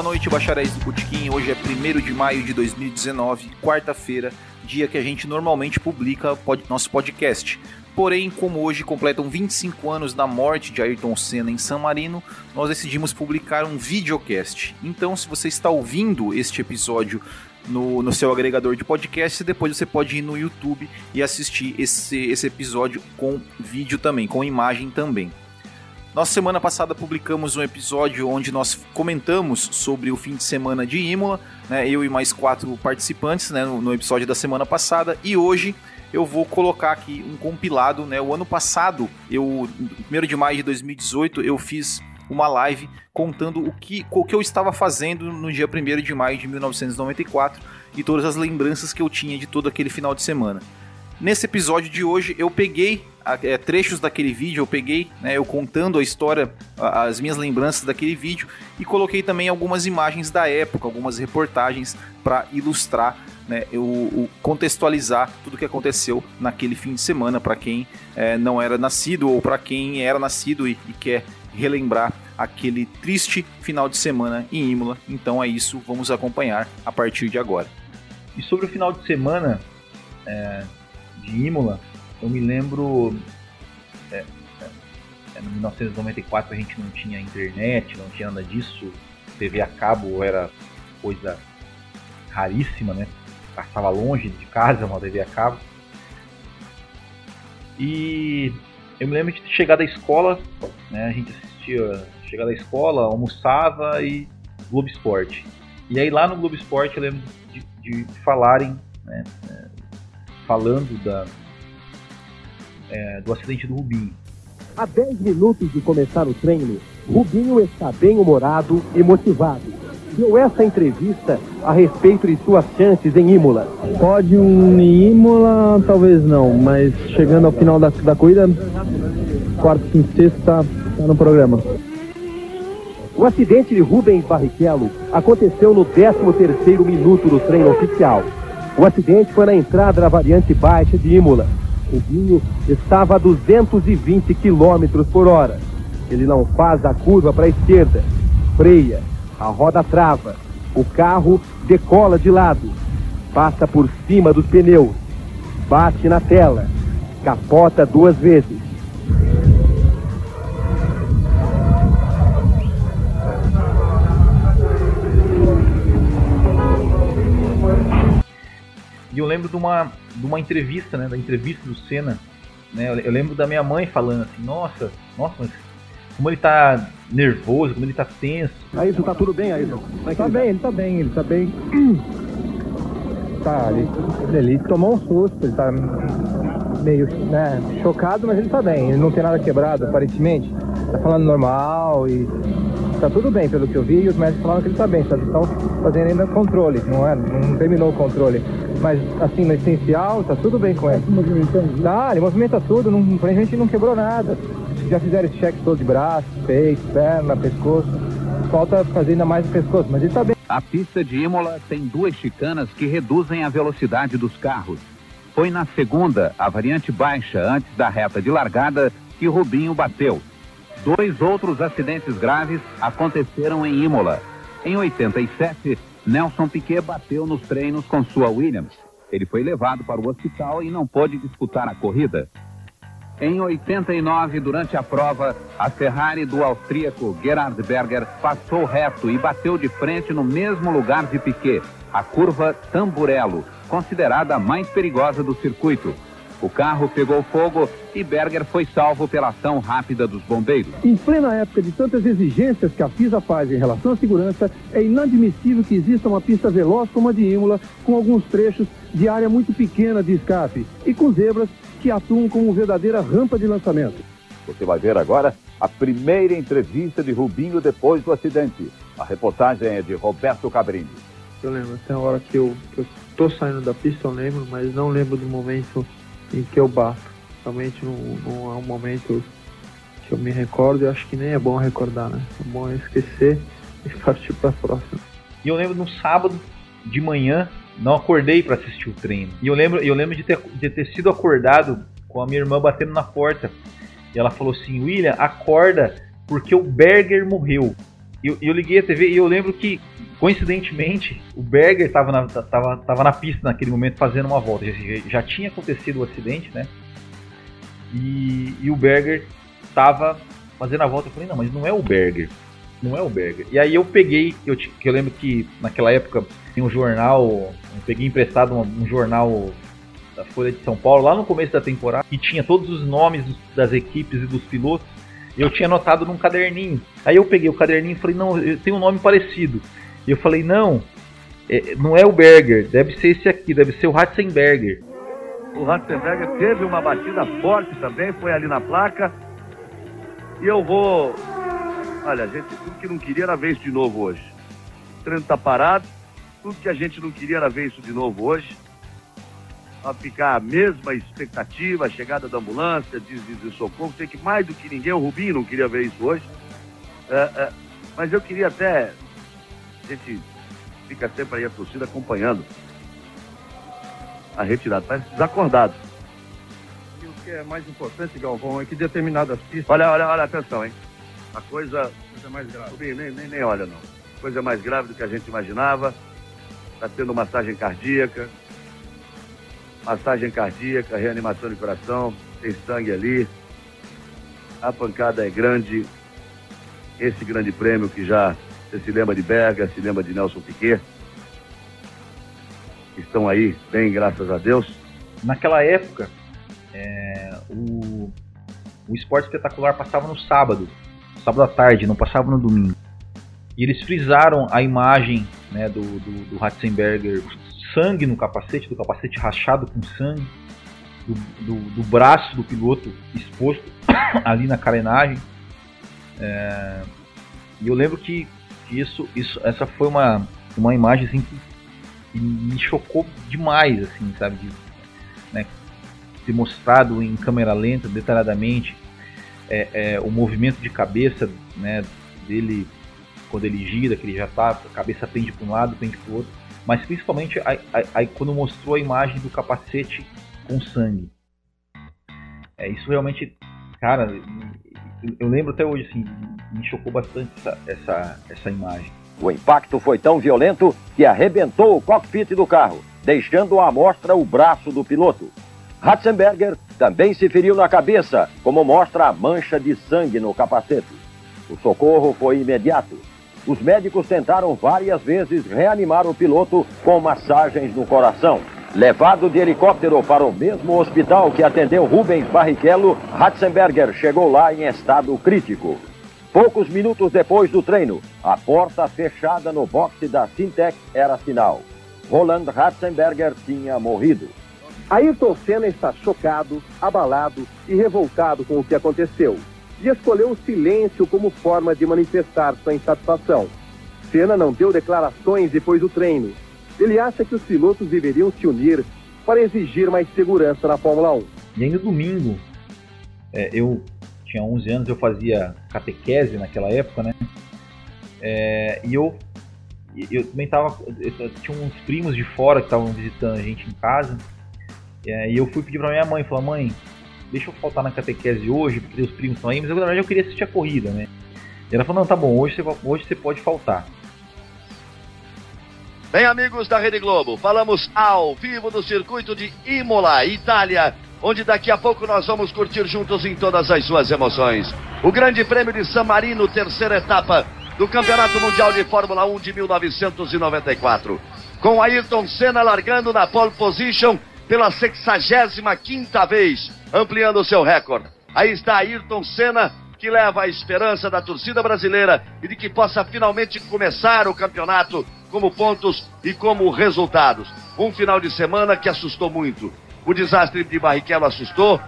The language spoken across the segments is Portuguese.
Boa noite, bacharéis do Botequim. Hoje é 1 de maio de 2019, quarta-feira, dia que a gente normalmente publica nosso podcast. Porém, como hoje completam 25 anos da morte de Ayrton Senna em San Marino, nós decidimos publicar um videocast. Então, se você está ouvindo este episódio no, no seu agregador de podcast, depois você pode ir no YouTube e assistir esse, esse episódio com vídeo também, com imagem também. Nossa semana passada publicamos um episódio onde nós comentamos sobre o fim de semana de Imola, né, eu e mais quatro participantes né, no, no episódio da semana passada, e hoje eu vou colocar aqui um compilado, né? O ano passado, eu, 1 de maio de 2018, eu fiz uma live contando o que, o que eu estava fazendo no dia 1 de maio de 1994 e todas as lembranças que eu tinha de todo aquele final de semana. Nesse episódio de hoje, eu peguei é, trechos daquele vídeo, eu peguei, né, eu contando a história, as minhas lembranças daquele vídeo e coloquei também algumas imagens da época, algumas reportagens para ilustrar, né, eu, contextualizar tudo o que aconteceu naquele fim de semana para quem é, não era nascido ou para quem era nascido e, e quer relembrar aquele triste final de semana em Imola. Então é isso, vamos acompanhar a partir de agora. E sobre o final de semana, é, de Imola, eu me lembro. É, é, em 1994 a gente não tinha internet, não tinha nada disso. TV a cabo era coisa raríssima, né? Passava longe de casa uma TV a cabo. E eu me lembro de chegar da escola, né? A gente assistia, chegar da escola, almoçava e Globo Esporte. E aí lá no Globo Esporte eu lembro de, de falarem, né? Falando da, é, do acidente do Rubinho. Há 10 minutos de começar o treino, Rubinho está bem-humorado e motivado. Deu essa entrevista a respeito de suas chances em Imola. Pódio em Imola, talvez não, mas chegando ao final da, da corrida, quarto, quinto, sexto, está tá no programa. O acidente de Rubens Barrichello aconteceu no 13º minuto do treino oficial. O acidente foi na entrada da variante baixa de Imola. O Binho estava a 220 km por hora. Ele não faz a curva para a esquerda, freia, a roda trava, o carro decola de lado, passa por cima dos pneus, bate na tela, capota duas vezes. E eu lembro de uma, de uma entrevista, né? Da entrevista do Senna. Né, eu, lembro da minha mãe falando assim, nossa, nossa, mas como ele tá nervoso, como ele tá tenso. Aí tá tudo bem, aí É tá bem, ele tá bem, ele tá bem. Tá, ele, ele tomou um susto, ele tá meio né, chocado, mas ele tá bem, ele não tem nada quebrado, aparentemente. Tá falando normal e tá tudo bem, pelo que eu vi, e os médicos falaram que ele tá bem, só estão fazendo ainda controle, não é? Não terminou o controle. Mas assim, no essencial, tá tudo bem com ele. Tá movimentando? Tá, ele movimenta tudo, não, a gente não quebrou nada. Já fizeram esse cheque todo de braço, peito, perna, pescoço. Falta fazer ainda mais o pescoço, mas ele tá bem. A pista de Imola tem duas chicanas que reduzem a velocidade dos carros. Foi na segunda, a variante baixa, antes da reta de largada, que Rubinho bateu. Dois outros acidentes graves aconteceram em Imola. Em 87, Nelson Piquet bateu nos treinos com sua Williams. Ele foi levado para o hospital e não pôde disputar a corrida. Em 89, durante a prova, a Ferrari do austríaco Gerhard Berger passou reto e bateu de frente no mesmo lugar de Piquet, a curva Tamburello, considerada a mais perigosa do circuito. O carro pegou fogo e Berger foi salvo pela ação rápida dos bombeiros. Em plena época de tantas exigências que a FISA faz em relação à segurança, é inadmissível que exista uma pista veloz como a de Imola, com alguns trechos de área muito pequena de escape e com zebras que atuam como verdadeira rampa de lançamento. Você vai ver agora a primeira entrevista de Rubinho depois do acidente. A reportagem é de Roberto Cabrini. Eu lembro, até a hora que eu, que eu tô saindo da pista, eu lembro, mas não lembro do momento em que eu bato. Realmente não, não é um momento que eu me recordo e acho que nem é bom recordar, né? É bom esquecer e partir para a próxima. E eu lembro no sábado de manhã, não acordei para assistir o treino. E eu lembro, eu lembro de, ter, de ter sido acordado com a minha irmã batendo na porta. E ela falou assim: William, acorda, porque o Berger morreu. Eu, eu liguei a TV e eu lembro que, coincidentemente, o Berger estava na, tava, tava na pista naquele momento fazendo uma volta. Já, já tinha acontecido o acidente, né? E, e o Berger estava fazendo a volta. Eu falei, não, mas não é o Berger. Não é o Berger. E aí eu peguei, eu, que eu lembro que naquela época tem um jornal, eu peguei emprestado um, um jornal da Folha de São Paulo, lá no começo da temporada, que tinha todos os nomes das equipes e dos pilotos. Eu tinha anotado num caderninho. Aí eu peguei o caderninho e falei, não, tem um nome parecido. E eu falei, não, é, não é o Berger, deve ser esse aqui, deve ser o Ratzenberger. O Ratzenberger teve uma batida forte também, foi ali na placa. E eu vou. Olha, gente, tudo que não queria era ver isso de novo hoje. O treino tá parado, tudo que a gente não queria era ver isso de novo hoje a ficar a mesma expectativa, a chegada da ambulância, de, de, de, socorro. Sei que mais do que ninguém, o Rubinho não queria ver isso hoje. É, é, mas eu queria até. A gente fica sempre aí a torcida acompanhando a retirada. Parece desacordado. E o que é mais importante, Galvão, é que determinadas pistas. Olha, olha, olha, atenção, hein? A coisa. coisa mais grave. Rubinho, nem, nem, nem olha, não. Coisa mais grave do que a gente imaginava. Está tendo massagem cardíaca massagem cardíaca, reanimação de coração, tem sangue ali. A pancada é grande. Esse grande prêmio que já você se lembra de Berga, se lembra de Nelson Piquet. Estão aí bem, graças a Deus. Naquela época, é, o, o esporte espetacular passava no sábado, sábado à tarde, não passava no domingo. E eles frisaram a imagem né, do, do, do Ratzenberger sangue no capacete, do capacete rachado com sangue, do, do, do braço do piloto exposto ali na carenagem. É, e eu lembro que, isso, isso, essa foi uma, uma imagem assim, que, que me chocou demais, assim, sabe? De, né, ter mostrado em câmera lenta, detalhadamente, é, é, o movimento de cabeça né, dele quando ele gira, que ele já tá, a cabeça pende para um lado, pende para o outro mas principalmente aí quando mostrou a imagem do capacete com sangue. É, isso realmente, cara, eu lembro até hoje, assim, me chocou bastante essa, essa, essa imagem. O impacto foi tão violento que arrebentou o cockpit do carro, deixando à mostra o braço do piloto. Ratzenberger também se feriu na cabeça, como mostra a mancha de sangue no capacete. O socorro foi imediato os médicos tentaram várias vezes reanimar o piloto com massagens no coração. Levado de helicóptero para o mesmo hospital que atendeu Rubens Barrichello, Ratzenberger chegou lá em estado crítico. Poucos minutos depois do treino, a porta fechada no boxe da Sintec era sinal. Roland Ratzenberger tinha morrido. Ayrton Senna está chocado, abalado e revoltado com o que aconteceu e escolheu o silêncio como forma de manifestar sua insatisfação. Senna não deu declarações depois do treino. Ele acha que os pilotos deveriam se unir para exigir mais segurança na Fórmula 1. E ainda domingo, é, eu tinha 11 anos, eu fazia catequese naquela época, né? É, e eu, eu também tava. Eu, tinha uns primos de fora que estavam visitando a gente em casa. É, e eu fui pedir pra minha mãe, falar, mãe, deixa eu faltar na catequese hoje, porque os primos estão aí, mas eu, na verdade eu queria assistir a corrida, né? E ela falou, não, tá bom, hoje você, hoje você pode faltar. Bem, amigos da Rede Globo, falamos ao vivo do circuito de Imola, Itália, onde daqui a pouco nós vamos curtir juntos em todas as suas emoções. O Grande Prêmio de San Marino, terceira etapa do Campeonato Mundial de Fórmula 1 de 1994. Com Ayrton Senna largando na pole position pela 65ª vez ampliando o seu recorde. Aí está Ayrton Senna, que leva a esperança da torcida brasileira e de que possa finalmente começar o campeonato como pontos e como resultados. Um final de semana que assustou muito. O desastre de Barrichello assustou,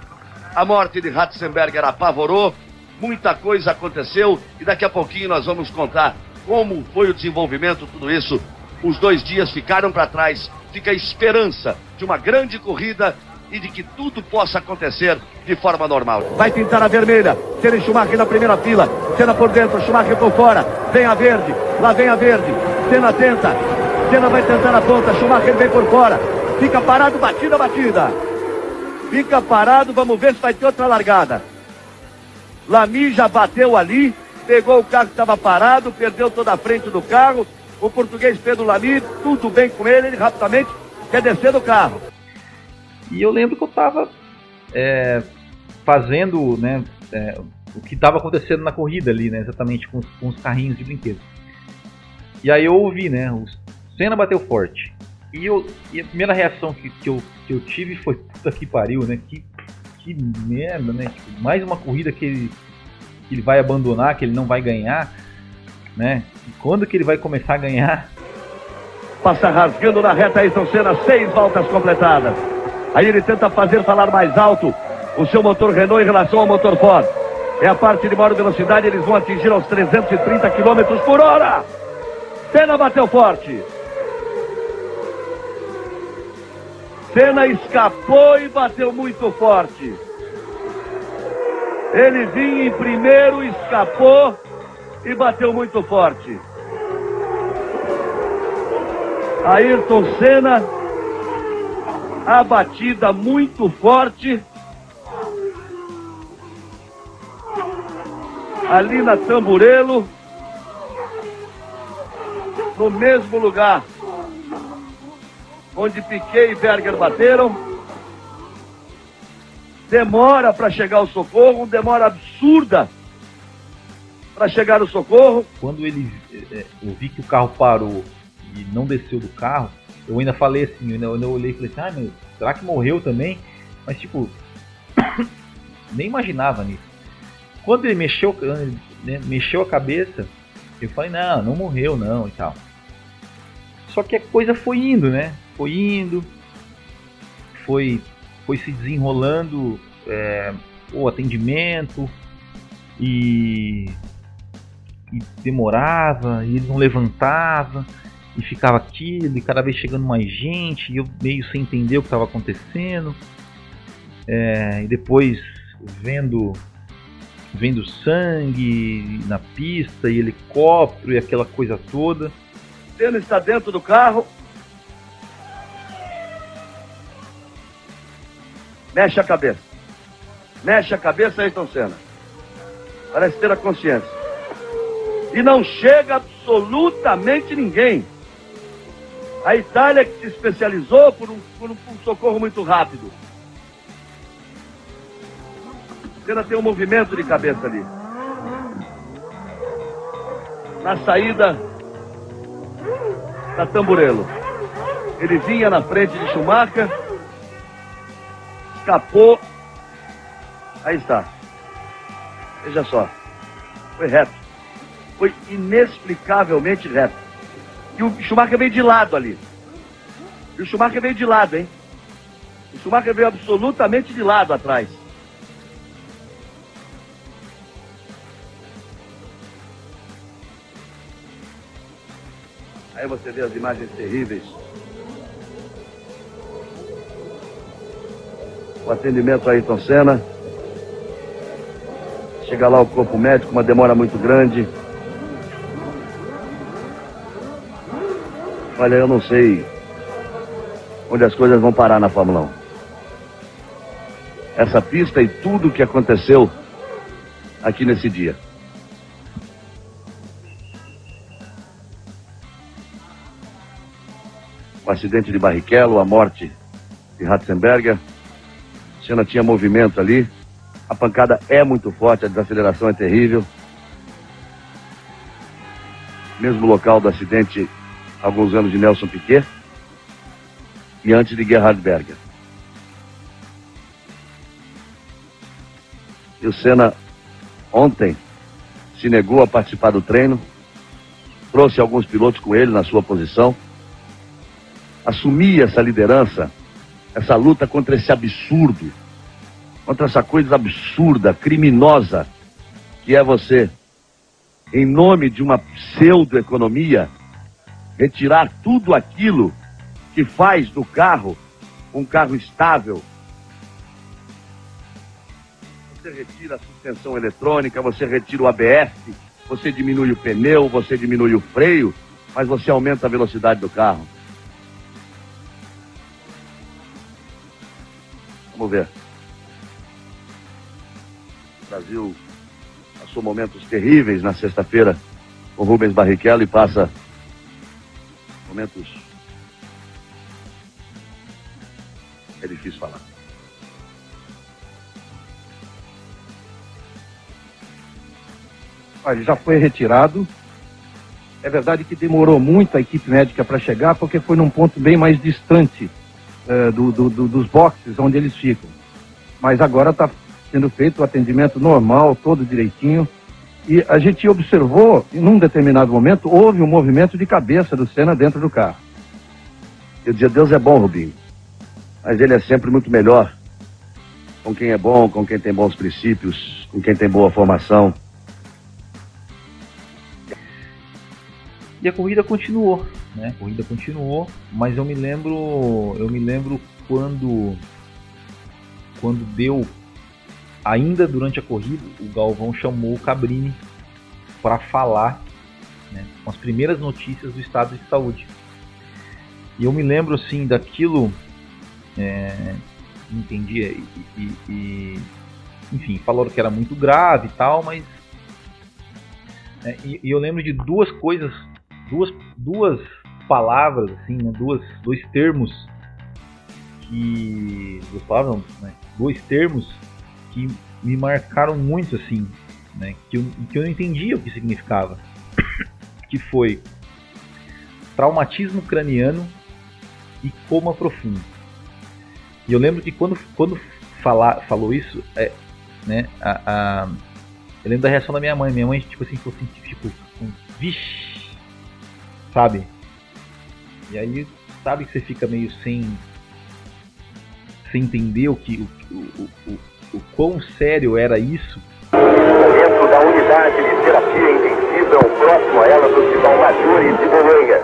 a morte de Ratzenberger apavorou, muita coisa aconteceu e daqui a pouquinho nós vamos contar como foi o desenvolvimento, tudo isso. Os dois dias ficaram para trás, fica a esperança de uma grande corrida e de que tudo possa acontecer de forma normal. Vai pintar a vermelha, Senna Schumacher na primeira fila, Senna por dentro, Schumacher por fora, vem a verde, lá vem a verde, Senna tenta, Senna vai tentar a ponta, Schumacher vem por fora, fica parado, batida, batida. Fica parado, vamos ver se vai ter outra largada. Lamy já bateu ali, pegou o carro que estava parado, perdeu toda a frente do carro. O português Pedro Lamy, tudo bem com ele, ele rapidamente quer descer do carro. E eu lembro que eu estava é, fazendo né, é, o que estava acontecendo na corrida ali, né, exatamente com os, com os carrinhos de brinquedo. E aí eu ouvi, né, o Senna bateu forte. E, eu, e a primeira reação que, que, eu, que eu tive foi, puta que pariu, né, que, que merda, né, tipo, mais uma corrida que ele, que ele vai abandonar, que ele não vai ganhar, né, quando que ele vai começar a ganhar? Passa rasgando na reta Ayrton Senna, seis voltas completadas. Aí ele tenta fazer falar mais alto o seu motor Renault em relação ao motor Ford. É a parte de maior velocidade, eles vão atingir aos 330 km por hora. Senna bateu forte. Senna escapou e bateu muito forte. Ele vinha em primeiro, escapou e bateu muito forte. Ayrton Senna, a batida muito forte. Ali na Tamburelo, no mesmo lugar onde Piquet e Berger bateram. Demora para chegar o socorro, demora absurda para chegar o socorro. Quando ele é, eu vi que o carro parou e não desceu do carro, eu ainda falei assim, eu ainda, eu ainda olhei e falei assim, ah, meu, será que morreu também? Mas tipo, nem imaginava nisso. Quando ele mexeu, né, mexeu a cabeça, eu falei, não, não morreu não e tal. Só que a coisa foi indo, né? Foi indo, foi, foi se desenrolando é, o atendimento e, e demorava, e ele não levantava e ficava aquilo, e cada vez chegando mais gente, e eu meio sem entender o que estava acontecendo. É, e depois vendo vendo sangue na pista e helicóptero e aquela coisa toda. Senna está dentro do carro. Mexe a cabeça. Mexe a cabeça, Ayrton Senna. Parece ter a consciência. E não chega absolutamente ninguém. A Itália que se especializou por um, por um, por um socorro muito rápido. Senna tem um movimento de cabeça ali. Na saída da Tamburelo. Ele vinha na frente de Schumacher. Escapou. Aí está. Veja só. Foi reto. Foi inexplicavelmente reto. E o Schumacher veio de lado ali. E o Schumacher veio de lado, hein? O Schumacher veio absolutamente de lado atrás. Aí você vê as imagens terríveis. O atendimento a Ayrton Senna. Chega lá o corpo médico, uma demora muito grande. Olha, eu não sei onde as coisas vão parar na Fórmula 1. Essa pista e tudo o que aconteceu aqui nesse dia. o acidente de Barrichello, a morte de Ratzenberger. Senna tinha movimento ali. A pancada é muito forte, a desaceleração é terrível. Mesmo local do acidente, alguns anos de Nelson Piquet. E antes de Gerhard Berger. E o Senna, ontem, se negou a participar do treino. Trouxe alguns pilotos com ele na sua posição assumir essa liderança, essa luta contra esse absurdo, contra essa coisa absurda, criminosa, que é você, em nome de uma pseudo-economia, retirar tudo aquilo que faz do carro um carro estável. Você retira a suspensão eletrônica, você retira o ABS, você diminui o pneu, você diminui o freio, mas você aumenta a velocidade do carro. Vamos ver. O Brasil passou momentos terríveis na sexta-feira com Rubens Barrichello e passa momentos. É difícil falar. Ele já foi retirado. É verdade que demorou muito a equipe médica para chegar, porque foi num ponto bem mais distante uh, do, do, do, dos boxes onde eles ficam. Mas agora está sendo feito o atendimento normal, todo direitinho. E a gente observou, em um determinado momento, houve um movimento de cabeça do Senna dentro do carro. Eu dizia, Deus é bom, Rubinho. Mas ele é sempre muito melhor. Com quem é bom, com quem tem bons princípios, com quem tem boa formação. E a corrida continuou, né? A corrida continuou, mas eu me lembro, eu me lembro quando quando deu ainda durante a corrida, o Galvão chamou o Cabrini para falar né, com as primeiras notícias do estado de saúde. E eu me lembro assim daquilo, é, entendi, e, e, e, enfim, falaram que era muito grave e tal, mas. É, e, e, eu lembro de duas coisas, duas, duas palavras, assim, né, duas, dois termos que. Duas palavras, não, né, dois termos que me marcaram muito assim, né? Que eu, que eu não entendia o que significava. que foi traumatismo craniano e coma profundo. E eu lembro que quando, quando falou isso, é, né, a, a, eu lembro da reação da minha mãe. Minha mãe, tipo assim, ficou assim, tipo, um, vixe, sabe? E aí, sabe que você fica meio sem, sem entender o que, o, o, o, o quão sério era isso. Dentro da unidade de terapia intensiva, próximo a ela do Hospital Maggiore de Bolonha.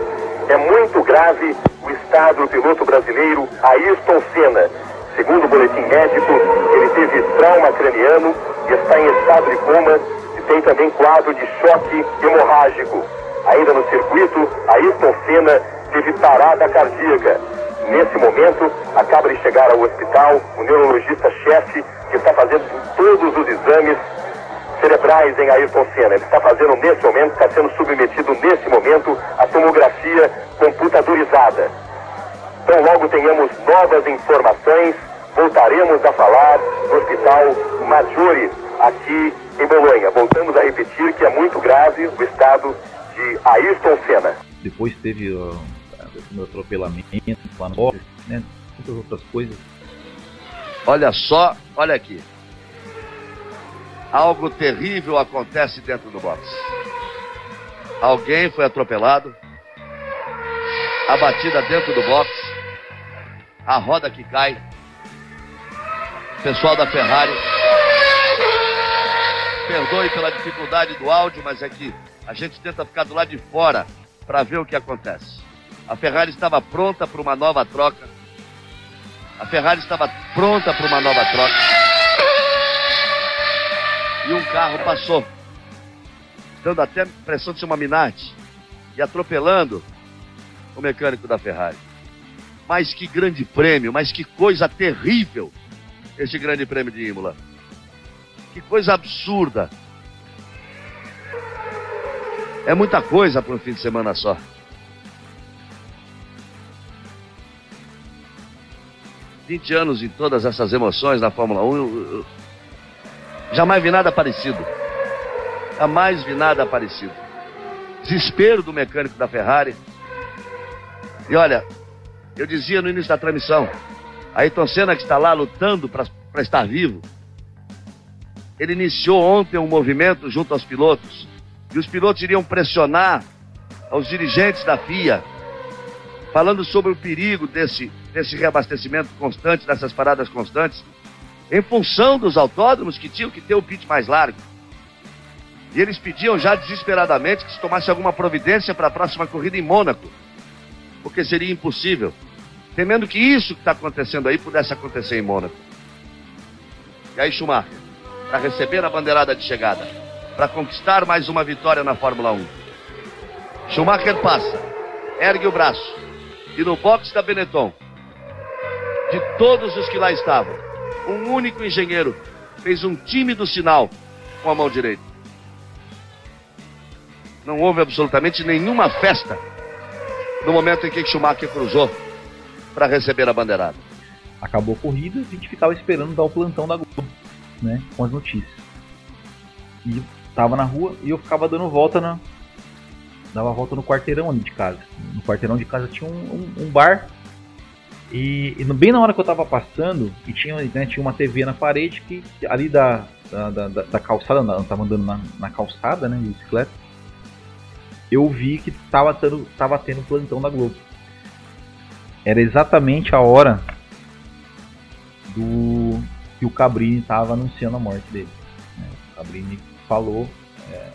É muito grave o estado do piloto brasileiro Ayrton Senna. Segundo o boletim médico, ele teve trauma craniano e está em estado de coma e tem também quadro de choque hemorrágico. Ainda no circuito, Ayrton Senna teve parada cardíaca. Nesse momento, acaba de chegar ao hospital o neurologista-chefe que está fazendo todos os exames cerebrais em Ayrton Senna. Ele está fazendo nesse momento, está sendo submetido nesse momento à tomografia computadorizada. Então, logo tenhamos novas informações, voltaremos a falar do Hospital Maggiore, aqui em Bolonha. Voltamos a repetir que é muito grave o estado de Ayrton Senna. Depois teve uh, o atropelamento lá no né? muitas outras coisas Olha só, olha aqui. Algo terrível acontece dentro do box. Alguém foi atropelado, a batida dentro do box, a roda que cai. Pessoal da Ferrari, perdoe pela dificuldade do áudio, mas é que a gente tenta ficar do lado de fora para ver o que acontece. A Ferrari estava pronta para uma nova troca a Ferrari estava pronta para uma nova troca. E um carro passou, dando até a impressão de ser uma Minardi, e atropelando o mecânico da Ferrari. Mas que grande prêmio, mas que coisa terrível esse grande prêmio de Imola. Que coisa absurda. É muita coisa para um fim de semana só. 20 anos em todas essas emoções na Fórmula 1, eu, eu, jamais vi nada parecido. Jamais vi nada parecido. Desespero do mecânico da Ferrari. E olha, eu dizia no início da transmissão, Ayrton Senna que está lá lutando para estar vivo, ele iniciou ontem um movimento junto aos pilotos, e os pilotos iriam pressionar aos dirigentes da FIA, falando sobre o perigo desse desse reabastecimento constante, dessas paradas constantes, em função dos autódromos que tinham que ter o pit mais largo. E eles pediam já desesperadamente que se tomasse alguma providência para a próxima corrida em Mônaco, porque seria impossível, temendo que isso que está acontecendo aí pudesse acontecer em Mônaco. E aí Schumacher, para receber a bandeirada de chegada, para conquistar mais uma vitória na Fórmula 1. Schumacher passa, ergue o braço, e no box da Benetton, de todos os que lá estavam, um único engenheiro fez um tímido sinal com a mão direita. Não houve absolutamente nenhuma festa no momento em que Schumacher cruzou para receber a bandeirada. Acabou a corrida, a gente ficava esperando dar o plantão da Globo, né, com as notícias. E tava na rua e eu ficava dando volta na dava volta no quarteirão ali de casa. No quarteirão de casa tinha um, um, um bar e, e, bem na hora que eu tava passando, e tinha, né, tinha uma TV na parede que ali da, da, da, da calçada, eu tava andando na, na, calçada, né, de bicicleta, eu vi que tava tendo, tava tendo plantão da Globo. Era exatamente a hora do que o Cabrini tava anunciando a morte dele. Né? O Cabrini falou, é,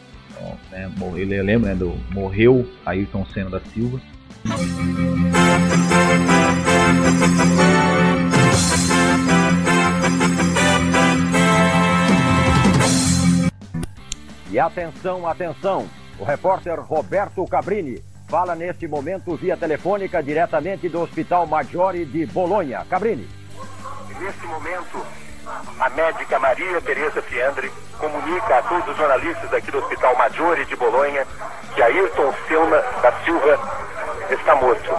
né, ele lembra né, do morreu Ayrton Senna da Silva. E atenção, atenção! O repórter Roberto Cabrini fala neste momento via telefônica diretamente do Hospital Maggiore de Bolonha. Cabrini. Neste momento, a médica Maria Tereza Fiandre comunica a todos os jornalistas aqui do Hospital Maggiore de Bolonha que Ayrton Senna da Silva está morto.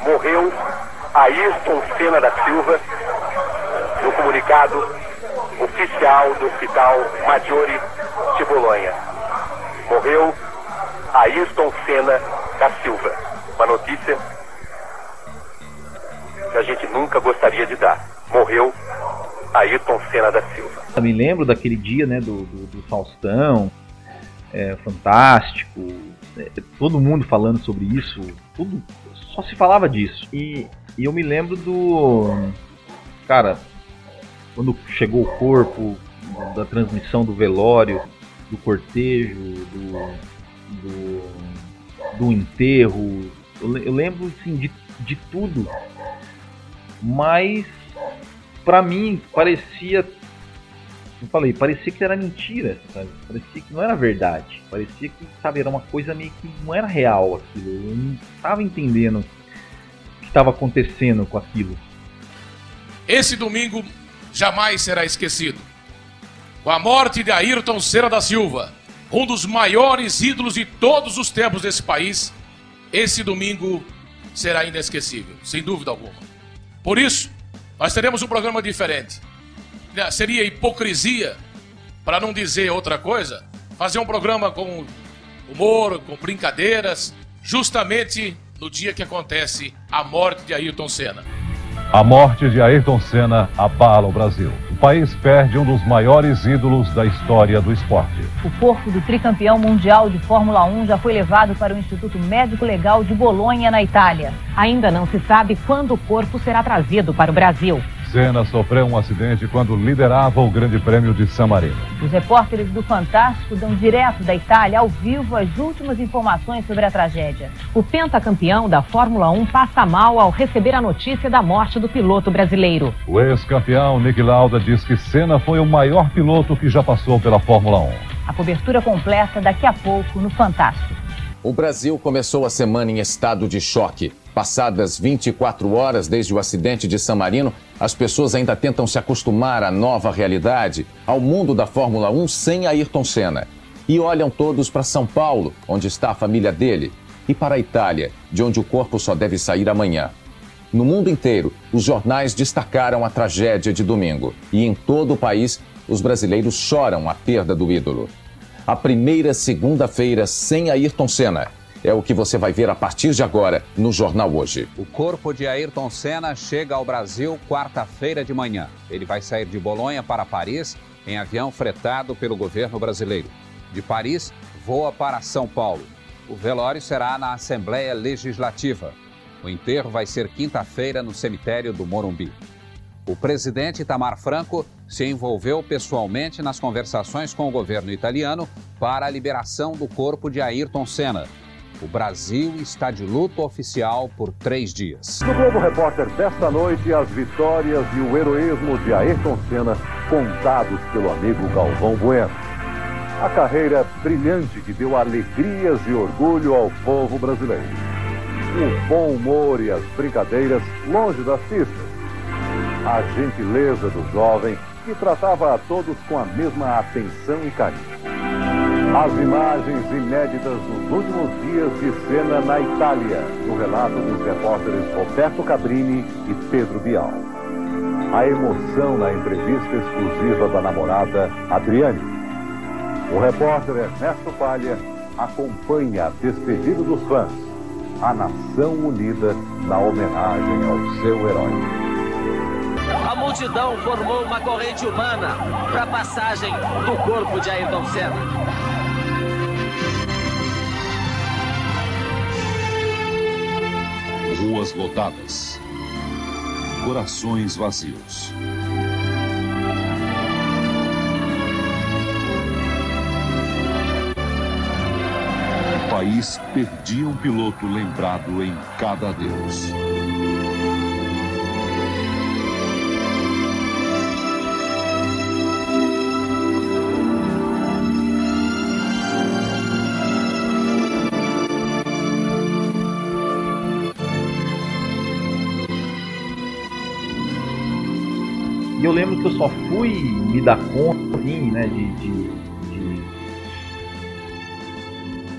Morreu Ayrton Senna da Silva no comunicado oficial do Hospital Maggiore de Bolonha. Morreu Ayrton Senna da Silva. Uma notícia que a gente nunca gostaria de dar. Morreu Ayrton Senna da Silva. Eu me lembro daquele dia, né, do, do, do Faustão, é, fantástico, é, todo mundo falando sobre isso, tudo só se falava disso. E, e eu me lembro do, cara, quando chegou o corpo, da transmissão do velório, do cortejo, do, do, do enterro, eu, eu lembro assim, de, de tudo, mas para mim parecia eu falei, parecia que era mentira, sabe? Parecia que não era verdade. Parecia que, sabe, era uma coisa meio que não era real aquilo. Eu não estava entendendo o que estava acontecendo com aquilo. Esse domingo jamais será esquecido. Com a morte de Ayrton Senna da Silva, um dos maiores ídolos de todos os tempos desse país, esse domingo será inesquecível, sem dúvida alguma. Por isso, nós teremos um programa diferente né, seria hipocrisia, para não dizer outra coisa, fazer um programa com humor, com brincadeiras, justamente no dia que acontece a morte de Ayrton Senna. A morte de Ayrton Senna abala o Brasil. O país perde um dos maiores ídolos da história do esporte. O corpo do tricampeão mundial de Fórmula 1 já foi levado para o Instituto Médico Legal de Bolonha, na Itália. Ainda não se sabe quando o corpo será trazido para o Brasil. Senna sofreu um acidente quando liderava o Grande Prêmio de San Marino. Os repórteres do Fantástico dão direto da Itália ao vivo as últimas informações sobre a tragédia. O pentacampeão da Fórmula 1 passa mal ao receber a notícia da morte do piloto brasileiro. O ex-campeão Nick Lauda diz que Senna foi o maior piloto que já passou pela Fórmula 1. A cobertura completa daqui a pouco no Fantástico. O Brasil começou a semana em estado de choque. Passadas 24 horas desde o acidente de San Marino, as pessoas ainda tentam se acostumar à nova realidade, ao mundo da Fórmula 1 sem Ayrton Senna. E olham todos para São Paulo, onde está a família dele, e para a Itália, de onde o corpo só deve sair amanhã. No mundo inteiro, os jornais destacaram a tragédia de domingo, e em todo o país, os brasileiros choram a perda do ídolo. A primeira segunda-feira sem Ayrton Senna é o que você vai ver a partir de agora no Jornal Hoje. O corpo de Ayrton Senna chega ao Brasil quarta-feira de manhã. Ele vai sair de Bolonha para Paris em avião fretado pelo governo brasileiro. De Paris, voa para São Paulo. O velório será na Assembleia Legislativa. O enterro vai ser quinta-feira no cemitério do Morumbi. O presidente Itamar Franco se envolveu pessoalmente nas conversações com o governo italiano para a liberação do corpo de Ayrton Senna, o Brasil está de luto oficial por três dias. No Globo Repórter desta noite, as vitórias e o heroísmo de Ayrton Senna contados pelo amigo Galvão Bueno. A carreira brilhante que deu alegrias e orgulho ao povo brasileiro. O bom humor e as brincadeiras longe das pistas. A gentileza do jovem que tratava a todos com a mesma atenção e carinho. As imagens inéditas dos últimos dias de cena na Itália, no relato dos repórteres Roberto Cabrini e Pedro Bial. A emoção na entrevista exclusiva da namorada Adriane. O repórter Ernesto Palha acompanha a despedida dos fãs, a nação unida na homenagem ao seu herói. A multidão formou uma corrente humana para a passagem do corpo de Ayrton Senna. Ruas lotadas. Corações vazios. O país perdia um piloto lembrado em cada adeus. Eu lembro que eu só fui me dar conta, assim, né, de, de, de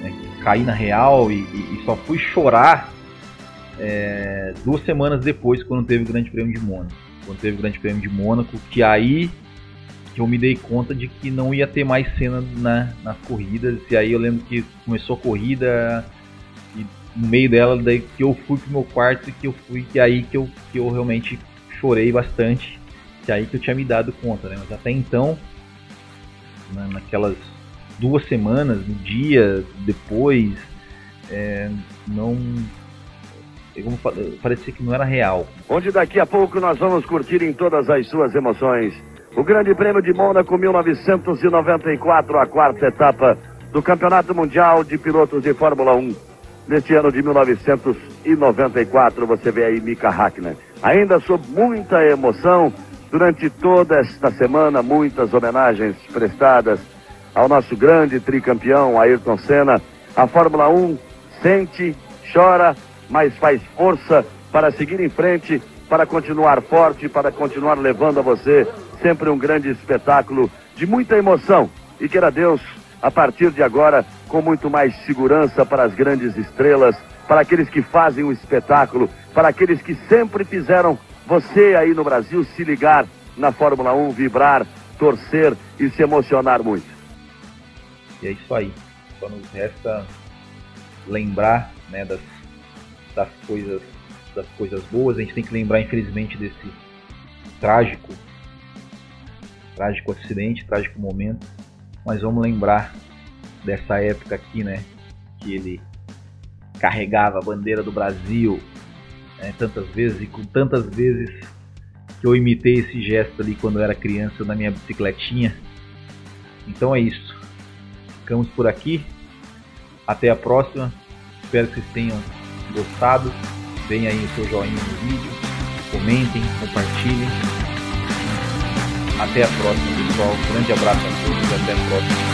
né, cair na real e, e, e, só fui chorar é, duas semanas depois, quando teve o Grande Prêmio de Mônaco. Quando teve o Grande Prêmio de Mônaco, que aí que eu me dei conta de que não ia ter mais cena na, nas corridas. E aí eu lembro que começou a corrida e no meio dela, daí que eu fui pro meu quarto e que eu fui, que aí que eu, que eu realmente chorei bastante que aí que eu tinha me dado conta, né? Mas até então, na, naquelas duas semanas, no dia depois, é, não. Como parecia que não era real. Onde daqui a pouco nós vamos curtir em todas as suas emoções o Grande Prêmio de Mônaco 1994, a quarta etapa do Campeonato Mundial de Pilotos de Fórmula 1. Neste ano de 1994, você vê aí Mika Hakkinen. Ainda sob muita emoção, Durante toda esta semana, muitas homenagens prestadas ao nosso grande tricampeão Ayrton Senna. A Fórmula 1 sente, chora, mas faz força para seguir em frente, para continuar forte, para continuar levando a você sempre um grande espetáculo de muita emoção. E queira Deus, a partir de agora, com muito mais segurança para as grandes estrelas, para aqueles que fazem o espetáculo, para aqueles que sempre fizeram você aí no Brasil se ligar na Fórmula 1, vibrar, torcer e se emocionar muito. E é isso aí. Só nos resta lembrar né, das, das coisas das coisas boas. A gente tem que lembrar, infelizmente, desse trágico trágico acidente, trágico momento. Mas vamos lembrar dessa época aqui, né, que ele carregava a bandeira do Brasil né, tantas vezes e com tantas vezes que eu imitei esse gesto ali quando eu era criança na minha bicicletinha. Então é isso. Ficamos por aqui. Até a próxima. Espero que vocês tenham gostado. Deem aí o seu joinha no vídeo. Comentem, compartilhem. Até a próxima, pessoal. grande abraço a todos e até a próxima.